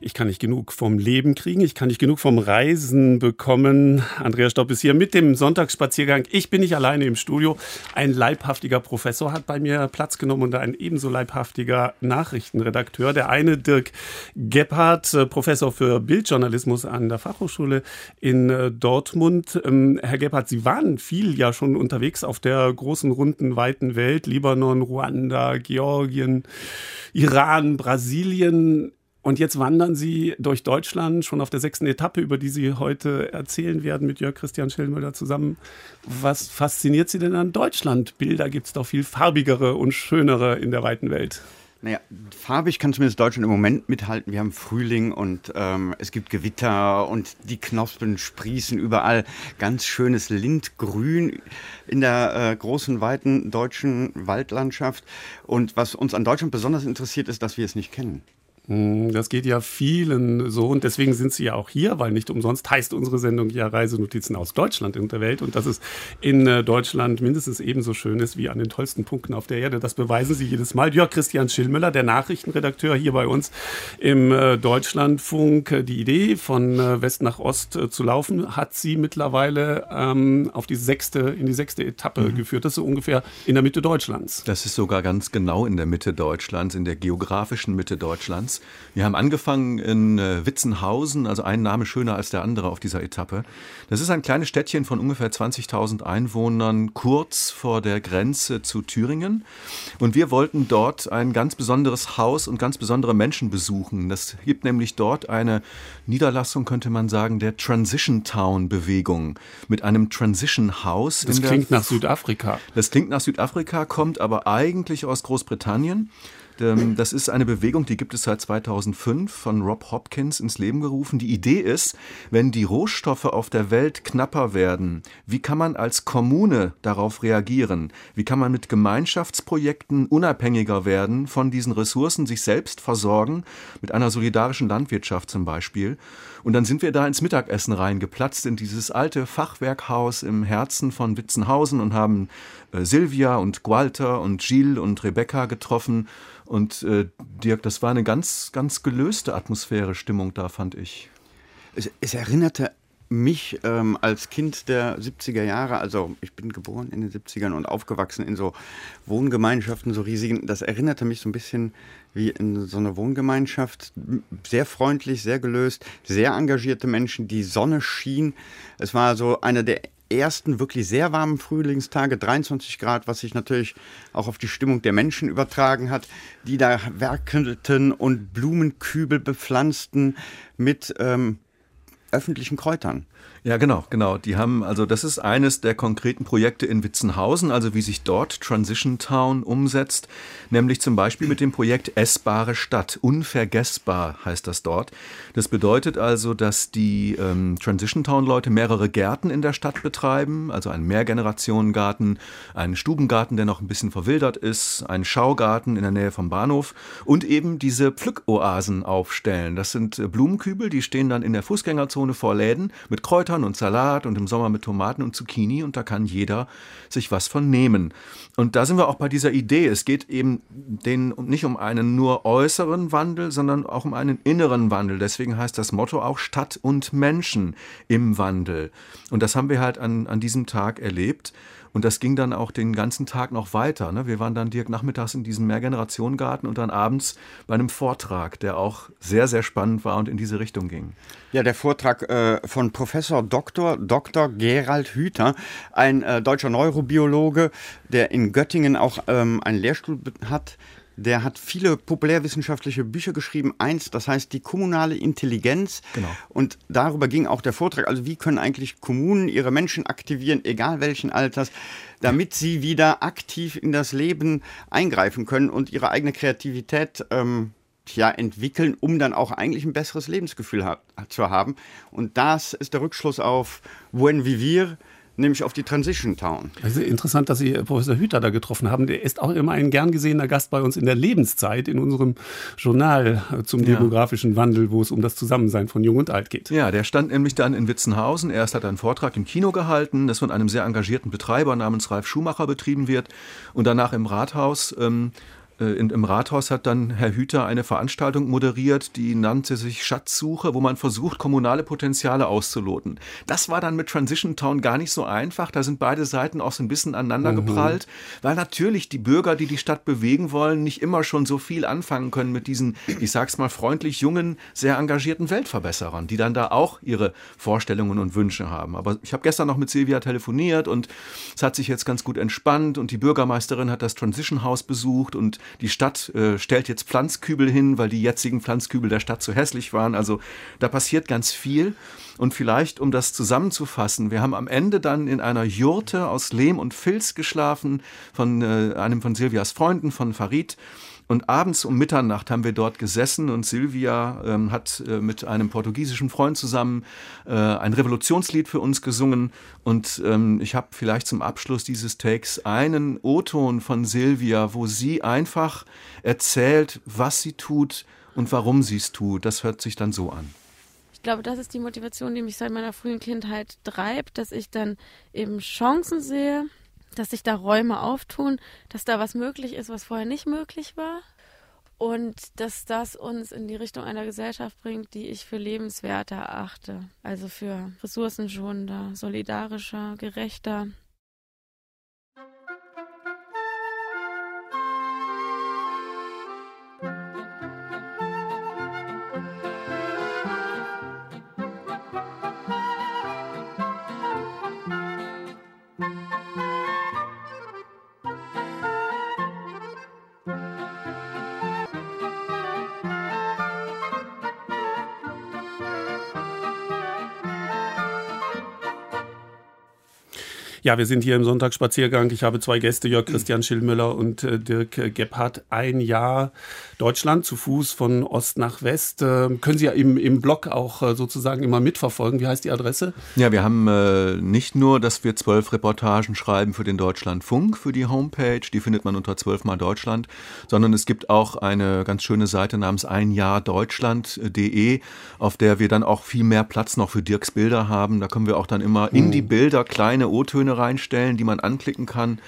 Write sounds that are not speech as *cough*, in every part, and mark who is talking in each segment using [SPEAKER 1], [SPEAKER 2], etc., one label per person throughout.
[SPEAKER 1] Ich kann nicht genug vom Leben kriegen, ich kann nicht genug vom Reisen bekommen. Andreas Stopp ist hier mit dem Sonntagsspaziergang. Ich bin nicht alleine im Studio. Ein leibhaftiger Professor hat bei mir Platz genommen und ein ebenso leibhaftiger Nachrichtenredakteur. Der eine Dirk Gebhardt, äh, Professor für Bildjournalismus an der Fachhochschule in äh, Dortmund. Ähm, Herr Gebhardt, Sie waren viel ja schon unterwegs auf der großen, runden, weiten Welt. Libanon, Ruanda, Georgien, Iran, Brasilien. Und jetzt wandern Sie durch Deutschland schon auf der sechsten Etappe, über die Sie heute erzählen werden mit Jörg Christian Schellmüller zusammen. Was fasziniert Sie denn an Deutschland? Bilder gibt es doch viel farbigere und schönere in der weiten Welt.
[SPEAKER 2] Naja, farbig kann zumindest Deutschland im Moment mithalten. Wir haben Frühling und ähm, es gibt Gewitter und die Knospen sprießen überall. Ganz schönes Lindgrün in der äh, großen, weiten deutschen Waldlandschaft. Und was uns an Deutschland besonders interessiert, ist, dass wir es nicht kennen.
[SPEAKER 1] Hm, das geht ja vielen so und deswegen sind sie ja auch hier, weil nicht umsonst heißt unsere Sendung ja Reisenotizen aus Deutschland und der Welt und dass es in äh, Deutschland mindestens ebenso schön ist wie an den tollsten Punkten auf der Erde. Das beweisen sie jedes Mal. Jörg Christian Schillmüller, der Nachrichtenredakteur hier bei uns im äh, Deutschlandfunk, die Idee von äh, West nach Ost zu laufen, hat sie mittlerweile ähm, auf die sechste, in die sechste Etappe mhm. geführt. Das ist so ungefähr in der Mitte Deutschlands.
[SPEAKER 3] Das ist sogar ganz genau in der Mitte Deutschlands, in der geografischen Mitte Deutschlands. Wir haben angefangen in äh, Witzenhausen, also ein Name schöner als der andere auf dieser Etappe. Das ist ein kleines Städtchen von ungefähr 20.000 Einwohnern, kurz vor der Grenze zu Thüringen. Und wir wollten dort ein ganz besonderes Haus und ganz besondere Menschen besuchen. Das gibt nämlich dort eine Niederlassung, könnte man sagen, der Transition Town Bewegung mit einem Transition House.
[SPEAKER 1] Das klingt nach Südafrika.
[SPEAKER 3] Das klingt nach Südafrika, kommt aber eigentlich aus Großbritannien. Ähm, das ist eine Bewegung, die gibt es seit 2005 von Rob Hopkins ins Leben gerufen. Die Idee ist, wenn die Rohstoffe auf der Welt knapper werden, wie kann man als Kommune darauf reagieren? Wie kann man mit Gemeinschaftsprojekten unabhängiger werden von diesen Ressourcen, sich selbst versorgen, mit einer solidarischen Landwirtschaft zum Beispiel? Und dann sind wir da ins Mittagessen reingeplatzt, in dieses alte Fachwerkhaus im Herzen von Witzenhausen und haben äh, Silvia und Gualter und Gilles und Rebecca getroffen. Und äh, Dirk, das war eine ganz, ganz gelöste Atmosphäre, Stimmung da, fand ich.
[SPEAKER 2] Es, es erinnerte mich ähm, als Kind der 70er Jahre, also ich bin geboren in den 70ern und aufgewachsen in so Wohngemeinschaften, so riesigen, das erinnerte mich so ein bisschen wie in so einer Wohngemeinschaft. Sehr freundlich, sehr gelöst, sehr engagierte Menschen, die Sonne schien. Es war so einer der ersten wirklich sehr warmen Frühlingstage, 23 Grad, was sich natürlich auch auf die Stimmung der Menschen übertragen hat, die da werkelten und Blumenkübel bepflanzten mit ähm, öffentlichen Kräutern.
[SPEAKER 3] Ja, genau, genau. Die haben, also das ist eines der konkreten Projekte in Witzenhausen, also wie sich dort Transition Town umsetzt, nämlich zum Beispiel mit dem Projekt Essbare Stadt. Unvergessbar heißt das dort. Das bedeutet also, dass die ähm, Transition Town Leute mehrere Gärten in der Stadt betreiben, also einen Mehrgenerationengarten, einen Stubengarten, der noch ein bisschen verwildert ist, einen Schaugarten in der Nähe vom Bahnhof und eben diese Pflückoasen aufstellen. Das sind äh, Blumenkübel, die stehen dann in der Fußgängerzone vor Läden mit Kräutern Kräutern und Salat und im Sommer mit Tomaten und Zucchini und da kann jeder sich was von nehmen. Und da sind wir auch bei dieser Idee. Es geht eben den, nicht um einen nur äußeren Wandel, sondern auch um einen inneren Wandel. Deswegen heißt das Motto auch Stadt und Menschen im Wandel. Und das haben wir halt an, an diesem Tag erlebt. Und das ging dann auch den ganzen Tag noch weiter. Ne? Wir waren dann direkt nachmittags in diesem Mehrgenerationengarten und dann abends bei einem Vortrag, der auch sehr, sehr spannend war und in diese Richtung ging.
[SPEAKER 2] Ja, der Vortrag äh, von Professor Dr. Dr. Gerald Hüther, ein äh, deutscher Neurobiologe, der in Göttingen auch ähm, einen Lehrstuhl hat der hat viele populärwissenschaftliche Bücher geschrieben. Eins, das heißt die kommunale Intelligenz. Genau. Und darüber ging auch der Vortrag. Also wie können eigentlich Kommunen ihre Menschen aktivieren, egal welchen Alters, damit sie wieder aktiv in das Leben eingreifen können und ihre eigene Kreativität ähm, ja, entwickeln, um dann auch eigentlich ein besseres Lebensgefühl ha zu haben. Und das ist der Rückschluss auf Buen Vivir, nämlich auf die Transition Town.
[SPEAKER 1] Also interessant, dass Sie Professor Hüter da getroffen haben. Der ist auch immer ein gern gesehener Gast bei uns in der Lebenszeit, in unserem Journal zum ja. demografischen Wandel, wo es um das Zusammensein von Jung und Alt geht.
[SPEAKER 3] Ja, der stand nämlich dann in Witzenhausen. Erst hat er einen Vortrag im Kino gehalten, das von einem sehr engagierten Betreiber namens Ralf Schumacher betrieben wird und danach im Rathaus. Ähm, äh, in, im Rathaus hat dann Herr Hüter eine Veranstaltung moderiert, die nannte sich Schatzsuche, wo man versucht, kommunale Potenziale auszuloten. Das war dann mit Transition Town gar nicht so einfach. Da sind beide Seiten auch so ein bisschen aneinander mhm. geprallt, weil natürlich die Bürger, die die Stadt bewegen wollen, nicht immer schon so viel anfangen können mit diesen, ich sag's mal freundlich, jungen, sehr engagierten Weltverbesserern, die dann da auch ihre Vorstellungen und Wünsche haben. Aber ich habe gestern noch mit Silvia telefoniert und es hat sich jetzt ganz gut entspannt und die Bürgermeisterin hat das Transition House besucht und die Stadt äh, stellt jetzt Pflanzkübel hin, weil die jetzigen Pflanzkübel der Stadt zu hässlich waren. Also da passiert ganz viel. Und vielleicht, um das zusammenzufassen, wir haben am Ende dann in einer Jurte aus Lehm und Filz geschlafen, von äh, einem von Silvias Freunden, von Farid. Und abends um Mitternacht haben wir dort gesessen und Silvia ähm, hat äh, mit einem portugiesischen Freund zusammen äh, ein Revolutionslied für uns gesungen. Und ähm, ich habe vielleicht zum Abschluss dieses Takes einen O-Ton von Silvia, wo sie einfach erzählt, was sie tut und warum sie es tut. Das hört sich dann so an.
[SPEAKER 4] Ich glaube, das ist die Motivation, die mich seit meiner frühen Kindheit treibt, dass ich dann eben Chancen sehe, dass sich da Räume auftun, dass da was möglich ist, was vorher nicht möglich war. Und dass das uns in die Richtung einer Gesellschaft bringt, die ich für lebenswerter erachte. Also für ressourcenschonender, solidarischer, gerechter.
[SPEAKER 1] Ja, wir sind hier im Sonntagsspaziergang. Ich habe zwei Gäste, Jörg Christian Schillmüller und äh, Dirk Gebhardt. Ein Jahr Deutschland zu Fuß von Ost nach West. Äh, können Sie ja im, im Blog auch äh, sozusagen immer mitverfolgen. Wie heißt die Adresse?
[SPEAKER 3] Ja, wir haben äh, nicht nur, dass wir zwölf Reportagen schreiben für den Deutschlandfunk, für die Homepage, die findet man unter zwölfmal Deutschland, sondern es gibt auch eine ganz schöne Seite namens einjahrdeutschland.de, auf der wir dann auch viel mehr Platz noch für Dirks Bilder haben. Da können wir auch dann immer in die hm. Bilder kleine O-Töne reinstellen, die man anklicken kann.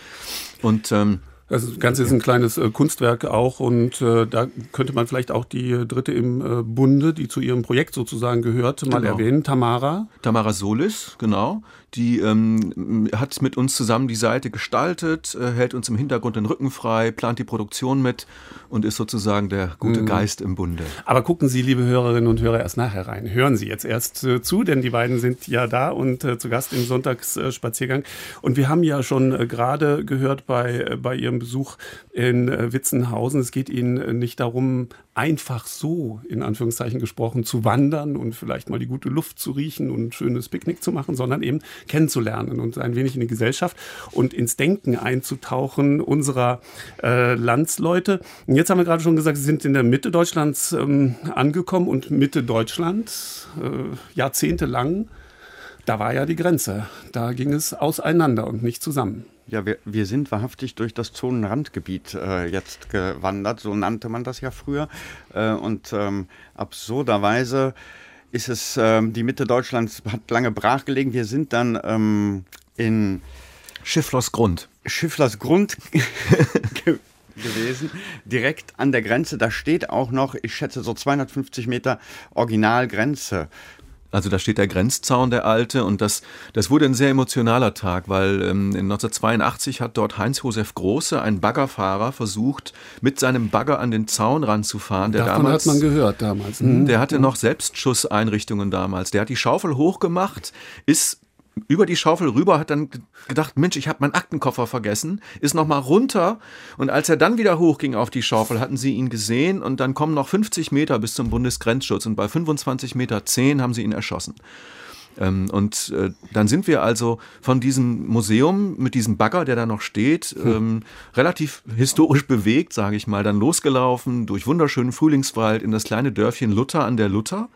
[SPEAKER 3] Und ähm,
[SPEAKER 1] das Ganze ist ein kleines äh, Kunstwerk auch und äh, da könnte man vielleicht auch die äh, dritte im äh, Bunde, die zu ihrem Projekt sozusagen gehört, mal genau. erwähnen. Tamara.
[SPEAKER 3] Tamara Solis, genau. Die ähm, hat mit uns zusammen die Seite gestaltet, äh, hält uns im Hintergrund den Rücken frei, plant die Produktion mit und ist sozusagen der gute mhm. Geist im Bunde.
[SPEAKER 1] Aber gucken Sie, liebe Hörerinnen und Hörer, erst nachher rein. Hören Sie jetzt erst äh, zu, denn die beiden sind ja da und äh, zu Gast im Sonntagsspaziergang. Und wir haben ja schon äh, gerade gehört bei, äh, bei Ihrem Besuch in äh, Witzenhausen, es geht Ihnen nicht darum, einfach so, in Anführungszeichen gesprochen, zu wandern und vielleicht mal die gute Luft zu riechen und ein schönes Picknick zu machen, sondern eben kennenzulernen und ein wenig in die Gesellschaft und ins Denken einzutauchen unserer äh, Landsleute. Und jetzt haben wir gerade schon gesagt, Sie sind in der Mitte Deutschlands ähm, angekommen und Mitte Deutschland, äh, jahrzehntelang, da war ja die Grenze. Da ging es auseinander und nicht zusammen.
[SPEAKER 2] Ja, wir, wir sind wahrhaftig durch das Zonenrandgebiet äh, jetzt gewandert, so nannte man das ja früher. Äh, und ähm, absurderweise ist es, ähm, die Mitte Deutschlands hat lange brach gelegen. Wir sind dann ähm, in
[SPEAKER 3] Schifflers Grund.
[SPEAKER 2] Schifflers Grund *laughs* gewesen, direkt an der Grenze. Da steht auch noch, ich schätze so 250 Meter Originalgrenze.
[SPEAKER 3] Also da steht der Grenzzaun, der alte, und das, das wurde ein sehr emotionaler Tag, weil ähm, in 1982 hat dort Heinz-Josef Große, ein Baggerfahrer, versucht, mit seinem Bagger an den Zaun ranzufahren.
[SPEAKER 1] Der Davon damals, hat man gehört damals.
[SPEAKER 3] Mhm. Der hatte noch Selbstschusseinrichtungen damals. Der hat die Schaufel hochgemacht, ist über die Schaufel rüber, hat dann gedacht, Mensch, ich habe meinen Aktenkoffer vergessen, ist nochmal runter und als er dann wieder hochging auf die Schaufel, hatten sie ihn gesehen und dann kommen noch 50 Meter bis zum Bundesgrenzschutz und bei 25 Meter 10 haben sie ihn erschossen. Ähm, und äh, dann sind wir also von diesem Museum mit diesem Bagger, der da noch steht, hm. ähm, relativ historisch bewegt, sage ich mal, dann losgelaufen durch wunderschönen Frühlingswald in das kleine Dörfchen Luther an der Luther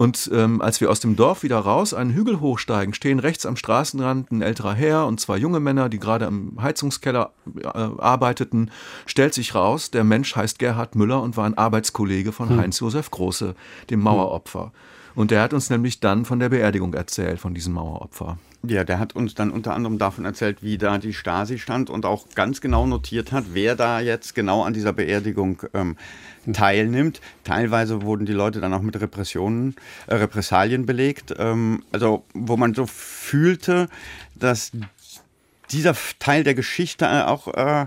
[SPEAKER 3] und ähm, als wir aus dem Dorf wieder raus einen Hügel hochsteigen, stehen rechts am Straßenrand ein älterer Herr und zwei junge Männer, die gerade am Heizungskeller äh, arbeiteten. Stellt sich raus, der Mensch heißt Gerhard Müller und war ein Arbeitskollege von hm. Heinz-Josef Große, dem Maueropfer. Und der hat uns nämlich dann von der Beerdigung erzählt, von diesem Maueropfer.
[SPEAKER 2] Ja, der hat uns dann unter anderem davon erzählt, wie da die Stasi stand und auch ganz genau notiert hat, wer da jetzt genau an dieser Beerdigung ähm, teilnimmt. Teilweise wurden die Leute dann auch mit Repressionen, äh, Repressalien belegt. Ähm, also wo man so fühlte, dass dieser Teil der Geschichte auch äh,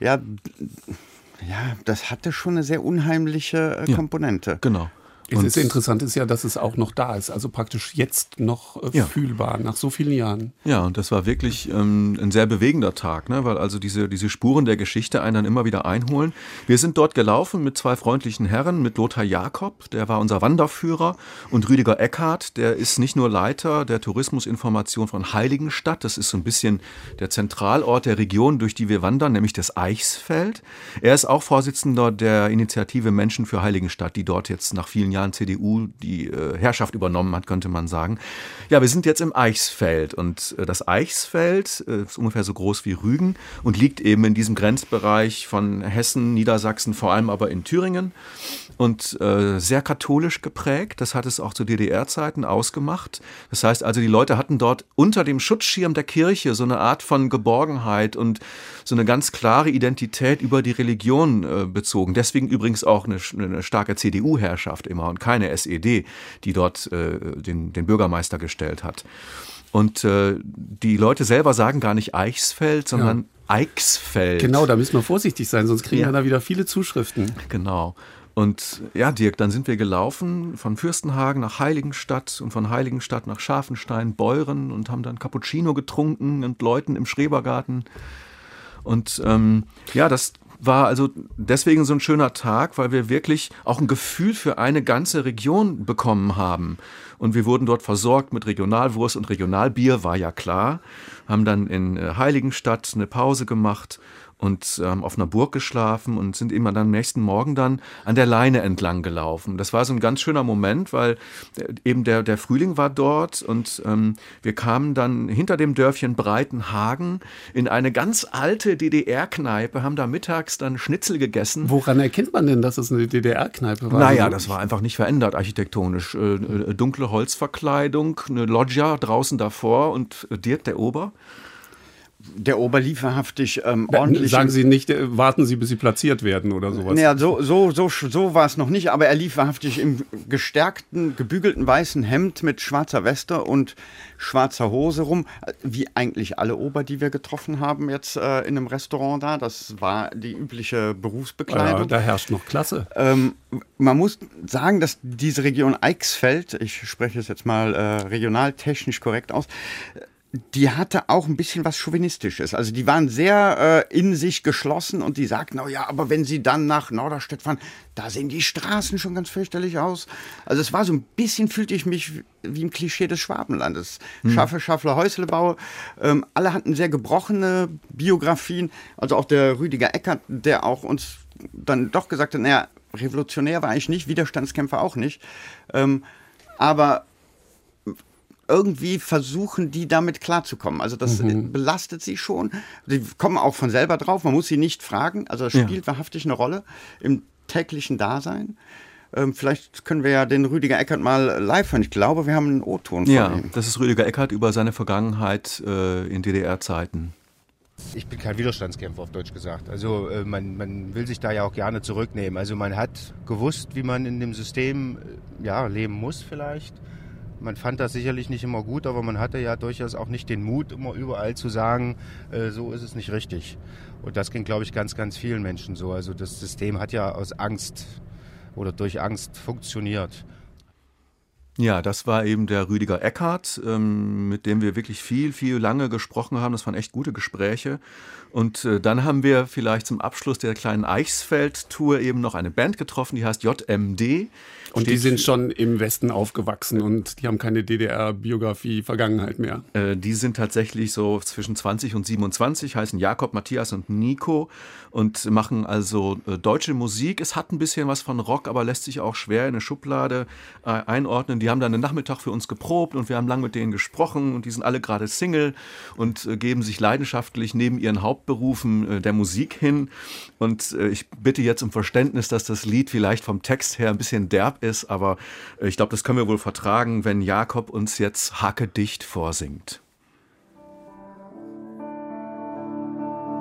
[SPEAKER 2] ja ja, das hatte schon eine sehr unheimliche äh, Komponente. Ja,
[SPEAKER 3] genau.
[SPEAKER 1] Es ist interessant ist ja, dass es auch noch da ist, also praktisch jetzt noch äh, ja. fühlbar nach so vielen Jahren.
[SPEAKER 3] Ja, und das war wirklich ähm, ein sehr bewegender Tag, ne? weil also diese, diese Spuren der Geschichte einen dann immer wieder einholen. Wir sind dort gelaufen mit zwei freundlichen Herren, mit Lothar Jakob, der war unser Wanderführer, und Rüdiger Eckhardt, der ist nicht nur Leiter der Tourismusinformation von Heiligenstadt, das ist so ein bisschen der Zentralort der Region, durch die wir wandern, nämlich das Eichsfeld. Er ist auch Vorsitzender der Initiative Menschen für Heiligenstadt, die dort jetzt nach vielen Jahren Jahren CDU die äh, Herrschaft übernommen hat, könnte man sagen. Ja, wir sind jetzt im Eichsfeld und äh, das Eichsfeld äh, ist ungefähr so groß wie Rügen und liegt eben in diesem Grenzbereich von Hessen, Niedersachsen, vor allem aber in Thüringen und äh, sehr katholisch geprägt. Das hat es auch zu DDR-Zeiten ausgemacht. Das heißt also, die Leute hatten dort unter dem Schutzschirm der Kirche so eine Art von Geborgenheit und so eine ganz klare Identität über die Religion äh, bezogen. Deswegen übrigens auch eine, eine starke CDU-Herrschaft immer und keine SED, die dort äh, den, den Bürgermeister gestellt hat. Und äh, die Leute selber sagen gar nicht Eichsfeld, sondern ja. Eichsfeld.
[SPEAKER 1] Genau, da müssen wir vorsichtig sein, sonst kriegen ja. wir da wieder viele Zuschriften.
[SPEAKER 3] Genau. Und ja, Dirk, dann sind wir gelaufen von Fürstenhagen nach Heiligenstadt und von Heiligenstadt nach Scharfenstein, Beuren und haben dann Cappuccino getrunken und Leuten im Schrebergarten. Und ähm, ja, das war also deswegen so ein schöner Tag, weil wir wirklich auch ein Gefühl für eine ganze Region bekommen haben. Und wir wurden dort versorgt mit Regionalwurst und Regionalbier, war ja klar. Haben dann in äh, Heiligenstadt eine Pause gemacht und ähm, auf einer Burg geschlafen und sind immer dann am nächsten Morgen dann an der Leine entlang gelaufen. Das war so ein ganz schöner Moment, weil äh, eben der, der Frühling war dort und ähm, wir kamen dann hinter dem Dörfchen Breitenhagen in eine ganz alte DDR-Kneipe, haben da mittags dann Schnitzel gegessen.
[SPEAKER 1] Woran erkennt man denn, dass es eine DDR-Kneipe war?
[SPEAKER 3] Naja, das war einfach nicht verändert architektonisch. Äh, äh, dunkle Holzverkleidung, eine Loggia draußen davor und Dirk, der Ober,
[SPEAKER 2] der Ober lief wahrhaftig ähm, ordentlich.
[SPEAKER 1] Sagen Sie nicht, äh, warten Sie, bis Sie platziert werden oder sowas.
[SPEAKER 2] Naja, so, so, so, so war es noch nicht, aber er lief wahrhaftig im gestärkten, gebügelten weißen Hemd mit schwarzer Weste und schwarzer Hose rum, wie eigentlich alle Ober, die wir getroffen haben jetzt äh, in einem Restaurant da. Das war die übliche Berufsbekleidung. Ja,
[SPEAKER 1] da herrscht noch Klasse.
[SPEAKER 2] Ähm, man muss sagen, dass diese Region Eichsfeld, ich spreche es jetzt mal äh, regional technisch korrekt aus, die hatte auch ein bisschen was Chauvinistisches. Also die waren sehr äh, in sich geschlossen und die sagten, oh ja, aber wenn sie dann nach Norderstedt fahren, da sehen die Straßen schon ganz fürchterlich aus. Also es war so ein bisschen, fühlte ich mich wie im Klischee des Schwabenlandes. Hm. Schaffe, Schaffler, Häuslebau. Ähm, alle hatten sehr gebrochene Biografien. Also auch der Rüdiger Eckert, der auch uns dann doch gesagt hat, naja, revolutionär war ich nicht, Widerstandskämpfer auch nicht. Ähm, aber irgendwie versuchen die damit klarzukommen. Also das mhm. belastet sie schon. Die kommen auch von selber drauf, man muss sie nicht fragen. Also das spielt ja. wahrhaftig eine Rolle im täglichen Dasein. Ähm, vielleicht können wir ja den Rüdiger Eckert mal live hören. Ich glaube, wir haben einen O-Ton
[SPEAKER 3] von ja, ihm. das ist Rüdiger Eckert über seine Vergangenheit äh, in DDR-Zeiten.
[SPEAKER 5] Ich bin kein Widerstandskämpfer, auf Deutsch gesagt. Also äh, man, man, will sich da ja auch gerne zurücknehmen. Also man hat gewusst, wie man in dem System äh, ja, leben muss vielleicht. Man fand das sicherlich nicht immer gut, aber man hatte ja durchaus auch nicht den Mut, immer überall zu sagen, äh, so ist es nicht richtig. Und das ging, glaube ich, ganz, ganz vielen Menschen so. Also das System hat ja aus Angst oder durch Angst funktioniert.
[SPEAKER 3] Ja, das war eben der Rüdiger Eckhardt, ähm, mit dem wir wirklich viel, viel lange gesprochen haben. Das waren echt gute Gespräche. Und äh, dann haben wir vielleicht zum Abschluss der kleinen Eichsfeld-Tour eben noch eine Band getroffen, die heißt JMD.
[SPEAKER 1] Und die sind schon im Westen aufgewachsen und die haben keine DDR-Biografie, Vergangenheit mehr.
[SPEAKER 3] Äh, die sind tatsächlich so zwischen 20 und 27, heißen Jakob, Matthias und Nico und machen also äh, deutsche Musik. Es hat ein bisschen was von Rock, aber lässt sich auch schwer in eine Schublade äh, einordnen. Die haben dann einen Nachmittag für uns geprobt und wir haben lang mit denen gesprochen und die sind alle gerade Single und äh, geben sich leidenschaftlich neben ihren Hauptberufen äh, der Musik hin. Und äh, ich bitte jetzt um Verständnis, dass das Lied vielleicht vom Text her ein bisschen derb ist, aber ich glaube, das können wir wohl vertragen, wenn Jakob uns jetzt Hacke dicht vorsingt.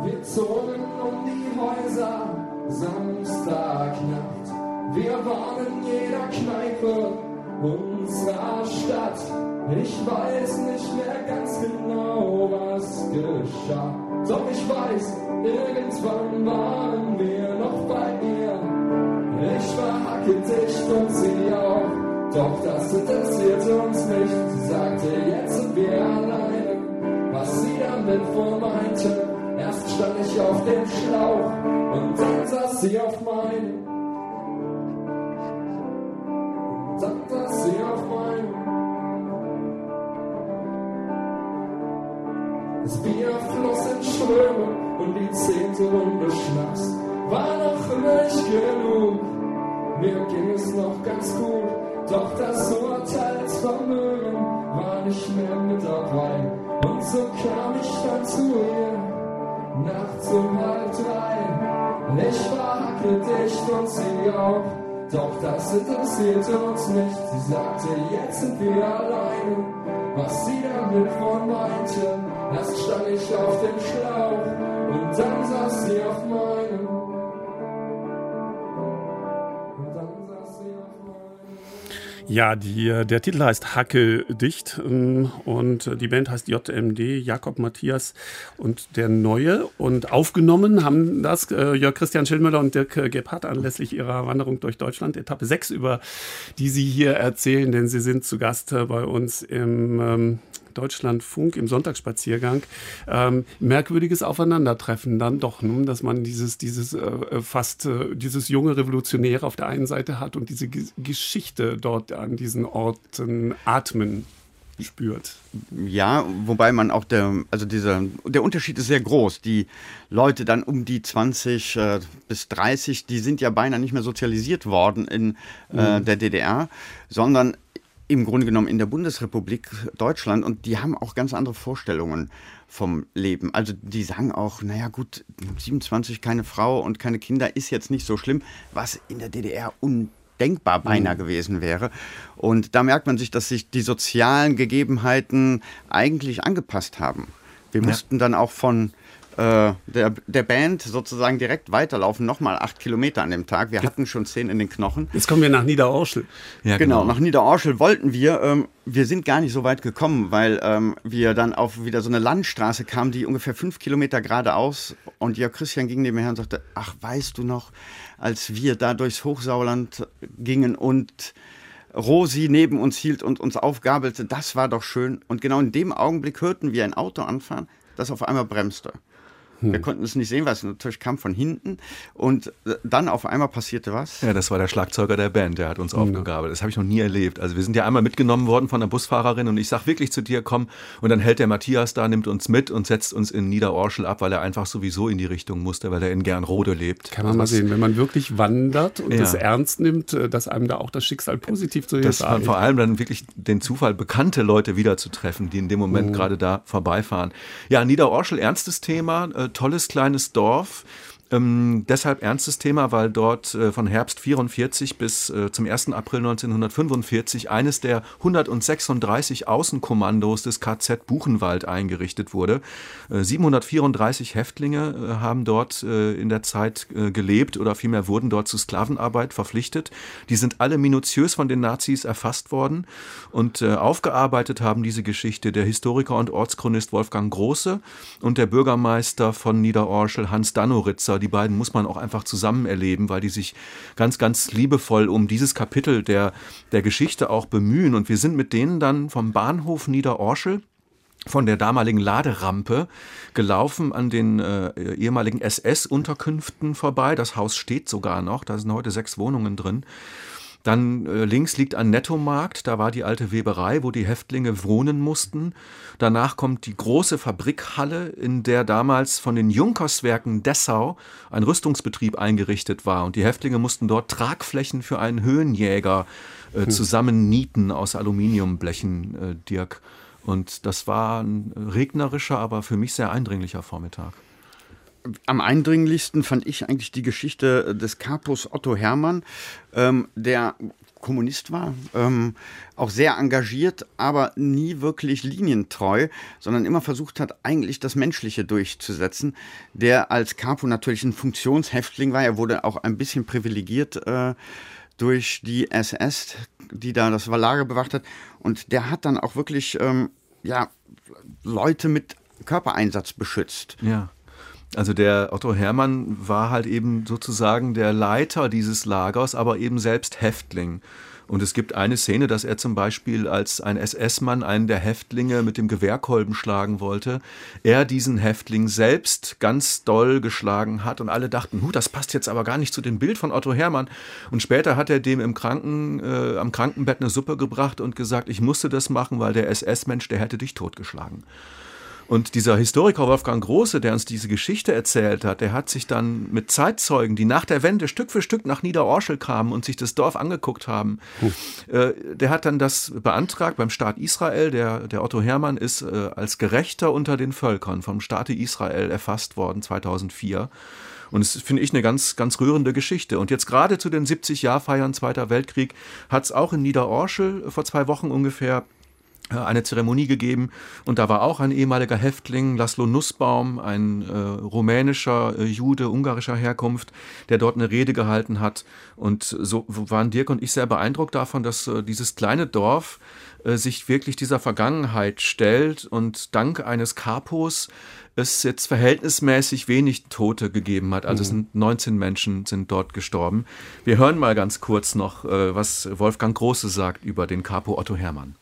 [SPEAKER 6] Wir zogen um die Häuser, Samstagnacht. Wir waren in jeder Kneipe unserer Stadt. Ich weiß nicht mehr ganz genau, was geschah. Doch ich weiß, irgendwann waren wir hackedicht und sie auch. Doch das interessierte uns nicht. Sie sagte, jetzt sind wir alleine. Was sie damit wohl meinte, erst stand ich auf dem Schlauch und dann saß sie auf meinem. Dann saß sie auf meinem. Das Bier floss in Ströme und die zehnte Runde Schnaps war noch nicht genug. Mir ging es noch ganz gut, doch das Urteilsvermögen war nicht mehr mit dabei. Und so kam ich dann zu ihr, nachts um halb drei. Ich war hackedicht und sie auch, doch das interessierte uns nicht. Sie sagte, jetzt sind wir alleine, was sie damit wohl meinte. Erst stand ich auf dem Schlauch und dann saß sie auf meinem.
[SPEAKER 1] Ja, die, der Titel heißt Hacke dicht ähm, und die Band heißt JMD, Jakob Matthias und der Neue. Und aufgenommen haben das äh, Jörg Christian Schillmüller und Dirk Gebhardt anlässlich ihrer Wanderung durch Deutschland, Etappe 6, über die sie hier erzählen, denn sie sind zu Gast äh, bei uns im ähm, Deutschlandfunk im Sonntagsspaziergang. Ähm, merkwürdiges Aufeinandertreffen dann doch, ne? dass man dieses, dieses äh, fast äh, dieses junge Revolutionäre auf der einen Seite hat und diese G Geschichte dort an diesen Orten atmen spürt.
[SPEAKER 2] Ja, wobei man auch der, also dieser, der Unterschied ist sehr groß. Die Leute dann um die 20 äh, bis 30, die sind ja beinahe nicht mehr sozialisiert worden in äh, der DDR, sondern im Grunde genommen in der Bundesrepublik Deutschland und die haben auch ganz andere Vorstellungen vom Leben. Also die sagen auch, naja gut, 27 keine Frau und keine Kinder ist jetzt nicht so schlimm, was in der DDR undenkbar beinahe
[SPEAKER 1] Mhm.
[SPEAKER 2] gewesen wäre. Und da merkt man sich, dass sich die sozialen Gegebenheiten eigentlich angepasst haben. Wir mussten dann auch von äh, der, der Band sozusagen direkt weiterlaufen, nochmal acht Kilometer an dem Tag. Wir hatten schon zehn in den Knochen.
[SPEAKER 1] Jetzt kommen wir nach Niederorschel.
[SPEAKER 3] Ja,
[SPEAKER 2] Genau, nach Niederorschel wollten wir. Ähm, wir sind gar nicht so weit gekommen, weil ähm, wir dann auf wieder so eine Landstraße kamen, die ungefähr fünf Kilometer geradeaus. Und Jörg Christian ging neben mir her und sagte: Ach, weißt du noch, als wir da durchs Hochsauerland gingen und Rosi neben uns hielt und uns aufgabelte, das war doch schön. Und genau in dem Augenblick hörten wir ein Auto anfahren, das auf einmal bremste. Wir konnten es nicht sehen, weil es natürlich kam von hinten. Und äh, dann auf einmal passierte was.
[SPEAKER 3] Ja, das war der Schlagzeuger der Band, der hat uns aufgegabelt. Das habe ich noch nie erlebt. Also wir sind ja einmal mitgenommen worden von der Busfahrerin und ich sag wirklich zu dir, komm. Und dann hält der Matthias da, nimmt uns mit und setzt uns in Niederorschel ab, weil er einfach sowieso in die Richtung musste, weil er in Gernrode lebt.
[SPEAKER 1] Kann man mal
[SPEAKER 3] Also
[SPEAKER 1] sehen, wenn man wirklich wandert und
[SPEAKER 3] Ja.
[SPEAKER 1] es ernst nimmt, äh, dass einem da auch das Schicksal positiv zu
[SPEAKER 3] Das
[SPEAKER 1] Hilfe
[SPEAKER 3] war vor allem dann wirklich den Zufall, bekannte Leute wiederzutreffen, die in dem Moment gerade da vorbeifahren. Ja, Niederorschel, ernstes Thema, äh, tolles kleines Dorf. Ähm, deshalb ernstes Thema, weil dort äh, von Herbst 44 bis äh, zum 1. April 1945 eines der 136 Außenkommandos des KZ Buchenwald eingerichtet wurde. Äh, 734 Häftlinge äh, haben dort äh, in der Zeit äh, gelebt oder vielmehr wurden dort zu Sklavenarbeit verpflichtet. Die sind alle minutiös von den Nazis erfasst worden und aufgearbeitet haben diese Geschichte der Historiker und Ortschronist Wolfgang Große und der Bürgermeister von Niederorschel Hans Dannoritzer. Die beiden muss man auch einfach zusammen erleben, weil die sich ganz, ganz liebevoll um dieses Kapitel der, der Geschichte auch bemühen. Und wir sind mit denen dann vom Bahnhof Niederorschel von der damaligen Laderampe gelaufen an den äh, ehemaligen SS-Unterkünften vorbei. Das Haus steht sogar noch, da sind heute sechs Wohnungen drin. Dann äh, links liegt ein Nettomarkt, da war die alte Weberei, wo die Häftlinge wohnen mussten. Danach kommt die große Fabrikhalle, in der damals von den Junkerswerken Dessau ein Rüstungsbetrieb eingerichtet war. Und die Häftlinge mussten dort Tragflächen für einen Höhenjäger äh, zusammennieten aus Aluminiumblechen, äh, Dirk. Und das war ein regnerischer, aber für mich sehr eindringlicher Vormittag.
[SPEAKER 2] Am eindringlichsten fand ich eigentlich die Geschichte des Kapus Otto Hermann, ähm, der Kommunist war, ähm, auch sehr engagiert, aber nie wirklich linientreu, sondern immer versucht hat, eigentlich das Menschliche durchzusetzen. Der als Capo natürlich ein Funktionshäftling war, er wurde auch ein bisschen privilegiert äh, durch die SS, die da das Lager bewacht hat. Und der hat dann auch wirklich ähm, ja, Leute mit Körpereinsatz beschützt.
[SPEAKER 3] Ja. Also der Otto Hermann war halt eben sozusagen der Leiter dieses Lagers, aber eben selbst Häftling. Und es gibt eine Szene, dass er zum Beispiel als ein SS-Mann einen der Häftlinge mit dem Gewehrkolben schlagen wollte, er diesen Häftling selbst ganz doll geschlagen hat und alle dachten, huh, das passt jetzt aber gar nicht zu dem Bild von Otto Hermann. Und später hat er dem im Kranken, äh, am Krankenbett eine Suppe gebracht und gesagt, ich musste das machen, weil der SS-Mensch, der hätte dich totgeschlagen. Und dieser Historiker Wolfgang Große, der uns diese Geschichte erzählt hat, der hat sich dann mit Zeitzeugen, die nach der Wende Stück für Stück nach Niederorschel kamen und sich das Dorf angeguckt haben, äh, der hat dann das beantragt beim Staat Israel. Der, der Otto Hermann ist äh, als Gerechter unter den Völkern vom Staate Israel erfasst worden 2004. Und es finde ich eine ganz, ganz rührende Geschichte. Und jetzt gerade zu den 70 Jahr Feiern Zweiter Weltkrieg hat es auch in Niederorschel vor zwei Wochen ungefähr äh, eine Zeremonie gegeben und da war auch ein ehemaliger Häftling, Laszlo Nussbaum, ein äh, rumänischer äh, Jude ungarischer Herkunft, der dort eine Rede gehalten hat. Und so waren Dirk und ich sehr beeindruckt davon, dass äh, dieses kleine Dorf äh, sich wirklich dieser Vergangenheit stellt und dank eines Kapos es jetzt verhältnismäßig wenig Tote gegeben hat. Also mhm. es sind 19 Menschen sind dort gestorben. Wir hören mal ganz kurz noch, äh, was Wolfgang Große sagt über den Capo Otto Hermann.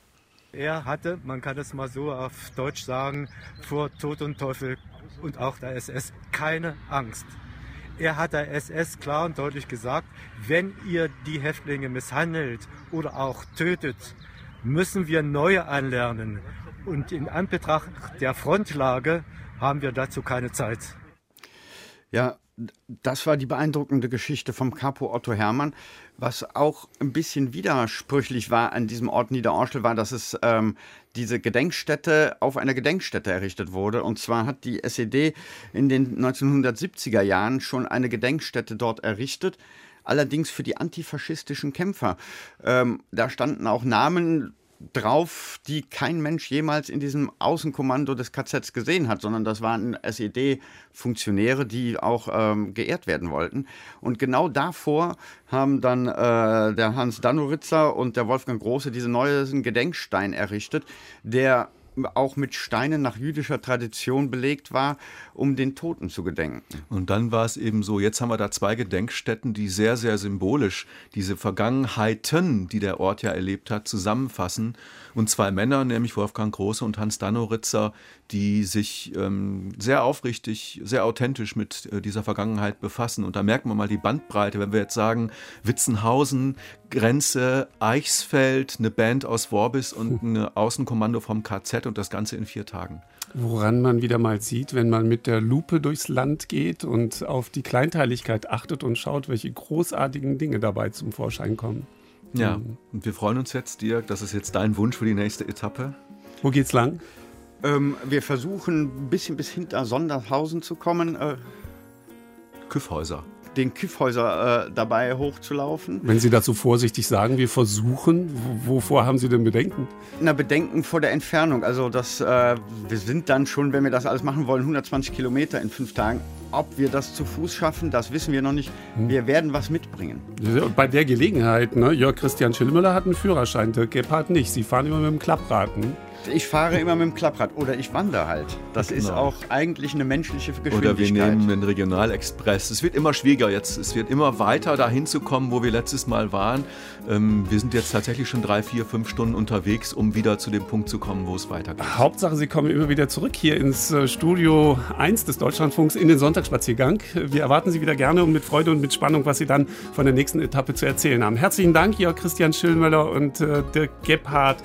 [SPEAKER 7] Er hatte, man kann es mal so auf Deutsch sagen, vor Tod und Teufel und auch der SS keine Angst. Er hat der SS klar und deutlich gesagt, wenn ihr die Häftlinge misshandelt oder auch tötet, müssen wir neue anlernen. Und in Anbetracht der Frontlage haben wir dazu keine Zeit.
[SPEAKER 2] Ja, das war die beeindruckende Geschichte vom Capo Otto Hermann. Was auch ein bisschen widersprüchlich war an diesem Ort Niederorschel, war, dass es ähm, diese Gedenkstätte auf einer Gedenkstätte errichtet wurde. Und zwar hat die SED in den 1970er Jahren schon eine Gedenkstätte dort errichtet allerdings für die antifaschistischen Kämpfer. Ähm, da standen auch Namen drauf, die kein Mensch jemals in diesem Außenkommando des KZs gesehen hat, sondern das waren SED-Funktionäre, die auch ähm, geehrt werden wollten. Und genau davor haben dann äh, der Hans Danoritzer und der Wolfgang Große diesen neuen Gedenkstein errichtet, der auch mit Steinen nach jüdischer Tradition belegt war, um den Toten zu gedenken.
[SPEAKER 3] Und dann war es eben so, jetzt haben wir da zwei Gedenkstätten, die sehr, sehr symbolisch diese Vergangenheiten, die der Ort ja erlebt hat, zusammenfassen. Und zwei Männer, nämlich Wolfgang Große und Hans Danoritzer, die sich ähm, sehr aufrichtig, sehr authentisch mit äh, dieser Vergangenheit befassen. Und da merkt man mal die Bandbreite, wenn wir jetzt sagen, Witzenhausen, Grenze, Eichsfeld, eine Band aus Worbis und ein Außenkommando vom KZ und das Ganze in vier Tagen.
[SPEAKER 1] Woran man wieder mal sieht, wenn man mit der Lupe durchs Land geht und auf die Kleinteiligkeit achtet und schaut, welche großartigen Dinge dabei zum Vorschein kommen.
[SPEAKER 3] Ja, mhm. und wir freuen uns jetzt, Dirk, das ist jetzt dein Wunsch für die nächste Etappe.
[SPEAKER 1] Wo geht's lang?
[SPEAKER 2] Ähm, wir versuchen ein bisschen bis hinter Sondershausen zu kommen. Äh,
[SPEAKER 3] Küffhäuser
[SPEAKER 2] den Kiffhäuser äh, dabei hochzulaufen.
[SPEAKER 1] Wenn Sie dazu vorsichtig sagen, wir versuchen, wovor haben Sie denn Bedenken?
[SPEAKER 2] Na, Bedenken vor der Entfernung. Also das, äh, wir sind dann schon, wenn wir das alles machen wollen, 120 Kilometer in fünf Tagen. Ob wir das zu Fuß schaffen, das wissen wir noch nicht. Hm. Wir werden was mitbringen.
[SPEAKER 1] Bei der Gelegenheit, ne, Jörg Christian Schillmüller hat einen Führerschein, der Gebhardt nicht. Sie fahren immer mit dem Klapprad.
[SPEAKER 2] Ich fahre immer mit dem Klapprad oder ich wandere halt. Das genau. ist auch eigentlich eine menschliche Geschwindigkeit.
[SPEAKER 3] Oder wir nehmen den Regionalexpress. Es wird immer schwieriger jetzt. Es wird immer weiter dahin zu kommen, wo wir letztes Mal waren. Ähm, wir sind jetzt tatsächlich schon drei, vier, fünf Stunden unterwegs, um wieder zu dem Punkt zu kommen, wo es weitergeht.
[SPEAKER 1] Hauptsache, Sie kommen immer wieder zurück hier ins äh, Studio 1 des Deutschlandfunks in den Sonntagsspaziergang. Wir erwarten Sie wieder gerne und mit Freude und mit Spannung, was Sie dann von der nächsten Etappe zu erzählen haben. Herzlichen Dank, Jörg Christian Schillmöller und äh, Dirk Gebhardt.